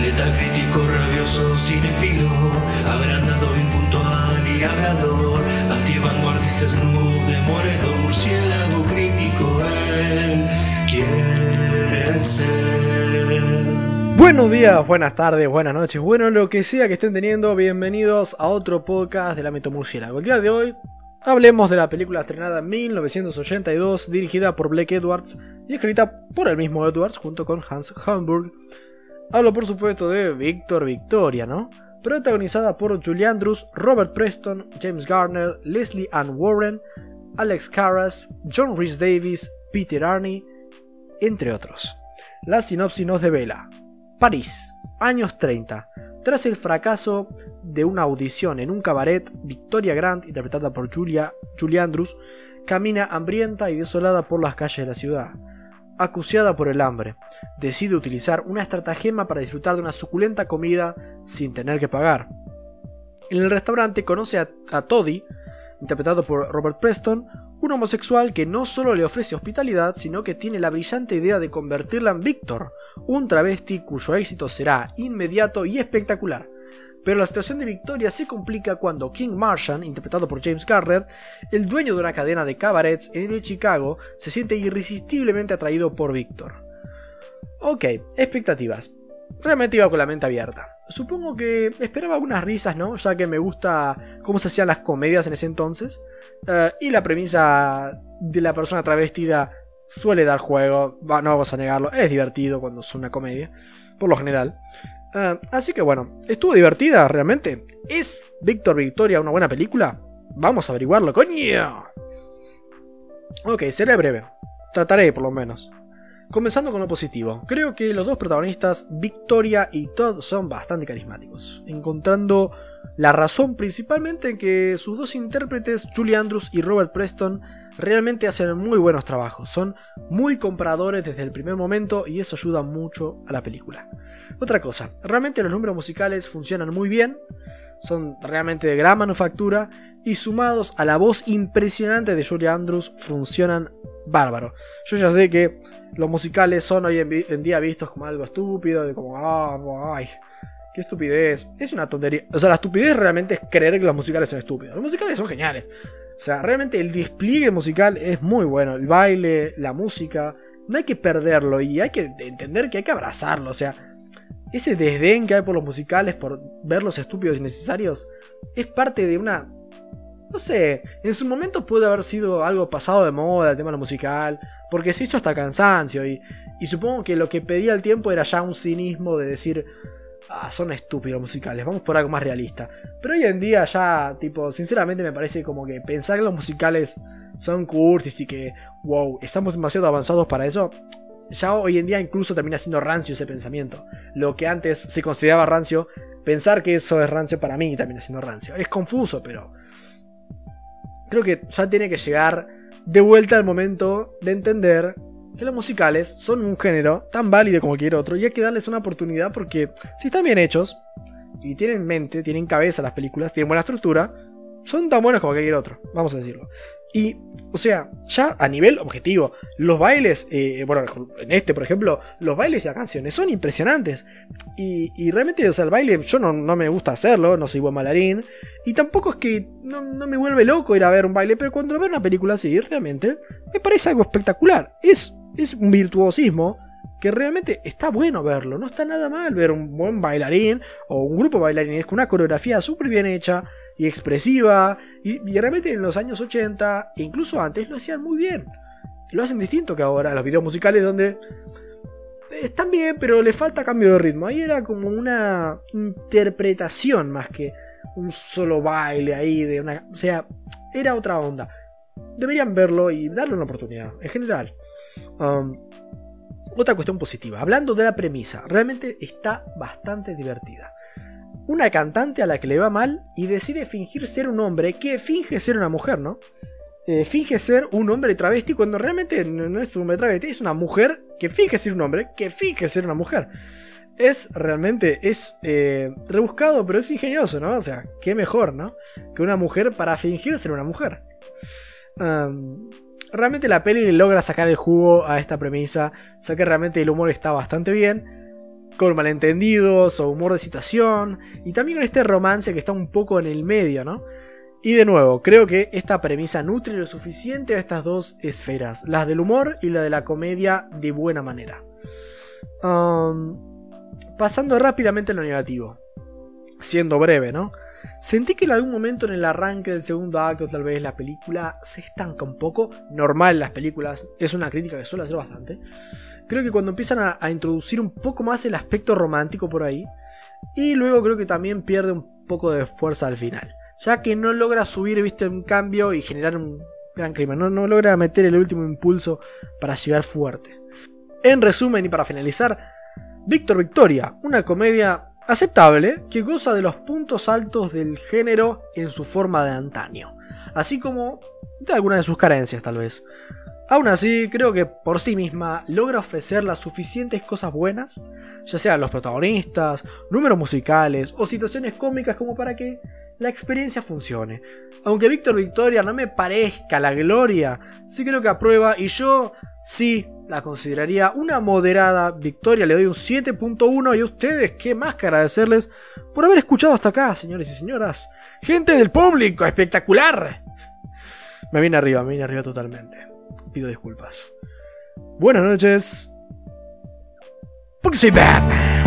Letal crítico, rabioso, cinefilo, agrandado, impuntual y hablador, antivanguardista, murciélago crítico, él quiere ser. Buenos días, buenas tardes, buenas noches, bueno, lo que sea que estén teniendo, bienvenidos a otro podcast del ámbito murciélago. El día de hoy hablemos de la película estrenada en 1982, dirigida por Blake Edwards y escrita por el mismo Edwards junto con Hans Hamburg. Hablo por supuesto de Victor Victoria, ¿no? Protagonizada por Julie Andrews, Robert Preston, James Garner, Leslie Ann Warren, Alex Karras, John Rhys Davis, Peter Arney, entre otros. La sinopsis nos devela. París, años 30. Tras el fracaso de una audición en un cabaret, Victoria Grant, interpretada por Julia, Julie Andrews, camina hambrienta y desolada por las calles de la ciudad. Acuciada por el hambre, decide utilizar una estratagema para disfrutar de una suculenta comida sin tener que pagar. En el restaurante conoce a, a Toddy, interpretado por Robert Preston, un homosexual que no solo le ofrece hospitalidad, sino que tiene la brillante idea de convertirla en Victor, un travesti cuyo éxito será inmediato y espectacular. Pero la situación de Victoria se complica cuando King Martian, interpretado por James Garner, el dueño de una cadena de cabarets en Chicago, se siente irresistiblemente atraído por Victor. Ok, expectativas. Realmente iba con la mente abierta. Supongo que esperaba algunas risas, ¿no? Ya que me gusta cómo se hacían las comedias en ese entonces. Uh, y la premisa de la persona travestida suele dar juego. no vamos a negarlo. Es divertido cuando es una comedia. Por lo general. Uh, así que bueno, estuvo divertida realmente. ¿Es Víctor Victoria una buena película? Vamos a averiguarlo, coño. Ok, seré breve. Trataré por lo menos. Comenzando con lo positivo, creo que los dos protagonistas, Victoria y Todd, son bastante carismáticos, encontrando la razón principalmente en que sus dos intérpretes, Julie Andrews y Robert Preston, realmente hacen muy buenos trabajos, son muy compradores desde el primer momento y eso ayuda mucho a la película. Otra cosa, realmente los números musicales funcionan muy bien, son realmente de gran manufactura y sumados a la voz impresionante de Julie Andrews funcionan bárbaro. Yo ya sé que los musicales son hoy en, día vistos como algo estúpido, de como, ah, ay, qué estupidez. Es una tontería. O sea, la estupidez realmente es creer que los musicales son estúpidos. Los musicales son geniales. O sea, realmente el despliegue musical es muy bueno. El baile, la música. No hay que perderlo y hay que entender que hay que abrazarlo. O sea, ese desdén que hay por los musicales, por verlos estúpidos y necesarios, es parte de una no sé, en su momento puede haber sido algo pasado de moda el tema de lo musical, porque se hizo hasta cansancio y, y supongo que lo que pedía el tiempo era ya un cinismo de decir, ah, son estúpidos musicales, vamos por algo más realista. Pero hoy en día ya, tipo, sinceramente me parece como que pensar que los musicales son cursis y que, wow, estamos demasiado avanzados para eso, ya hoy en día incluso termina siendo rancio ese pensamiento. Lo que antes se consideraba rancio, pensar que eso es rancio para mí termina siendo rancio. Es confuso, pero creo que ya tiene que llegar de vuelta al momento de entender que los musicales son un género tan válido como cualquier otro y hay que darles una oportunidad porque si están bien hechos y tienen mente, tienen cabeza las películas, tienen buena estructura, son tan buenos como cualquier otro, vamos a decirlo. Y, o sea, ya a nivel objetivo, los bailes, eh, bueno, en este por ejemplo, los bailes y las canciones son impresionantes. Y, realmente, o sea, el baile yo no, me gusta hacerlo, no soy buen bailarín. Y tampoco es que no, me vuelve loco ir a ver un baile, pero cuando veo una película así, realmente me parece algo espectacular. Es, es un virtuosismo que realmente está bueno verlo, no está nada mal ver un buen bailarín o un grupo de bailarines con una coreografía súper bien hecha y expresiva. Y, realmente en los años 80 e incluso antes lo hacían muy bien. Lo hacen distinto que ahora, los videos musicales donde están bien, pero le falta cambio de ritmo. Ahí era como una interpretación más que un solo baile ahí de una... O sea, era otra onda. Deberían verlo y darle una oportunidad, en general. Um, otra cuestión positiva, hablando de la premisa, realmente está bastante divertida una cantante a la que le va mal y decide fingir ser un hombre que finge ser una mujer, ¿no? Eh, finge ser un hombre travesti cuando realmente no es un hombre travesti, es una mujer que finge ser un hombre que finge ser una mujer. Es realmente, es eh, rebuscado, pero es ingenioso, ¿no? O sea, qué mejor, ¿no? Que una mujer para fingir ser una mujer. Realmente la peli le logra sacar el jugo a esta premisa, ya que realmente el humor está bastante bien con malentendidos o humor de situación, y también con este romance que está un poco en el medio, ¿no? Y de nuevo, creo que esta premisa nutre lo suficiente a estas dos esferas, las del humor y la de la comedia de buena manera. Um, pasando rápidamente a lo negativo, siendo breve, ¿no? Sentí que en algún momento en el arranque del segundo acto tal vez la película se estanca un poco. Normal las películas, es una crítica que suele hacer bastante. Creo que cuando empiezan a, a, introducir un poco más el aspecto romántico por ahí. Y luego creo que también pierde un poco de fuerza al final ya que no logra subir, viste, un cambio y generar un gran crimen, no, no logra meter el último impulso para llegar fuerte. En resumen y para finalizar, Víctor Victoria, una comedia aceptable que goza de los puntos altos del género en su forma de antaño, así como de algunas de sus carencias tal vez. Aún así, creo que por sí misma logra ofrecer las suficientes cosas buenas, ya sean los protagonistas, números musicales o situaciones cómicas como para que la experiencia funcione. Aunque Víctor Victoria no me parezca la gloria, sí creo que aprueba y yo sí la consideraría una moderada victoria. Le doy un 7.1 y a ustedes, qué más que agradecerles por haber escuchado hasta acá, señores y señoras. Gente del público, espectacular. Me viene arriba, me viene arriba totalmente. Pido disculpas. Buenas noches. Porque soy Batman.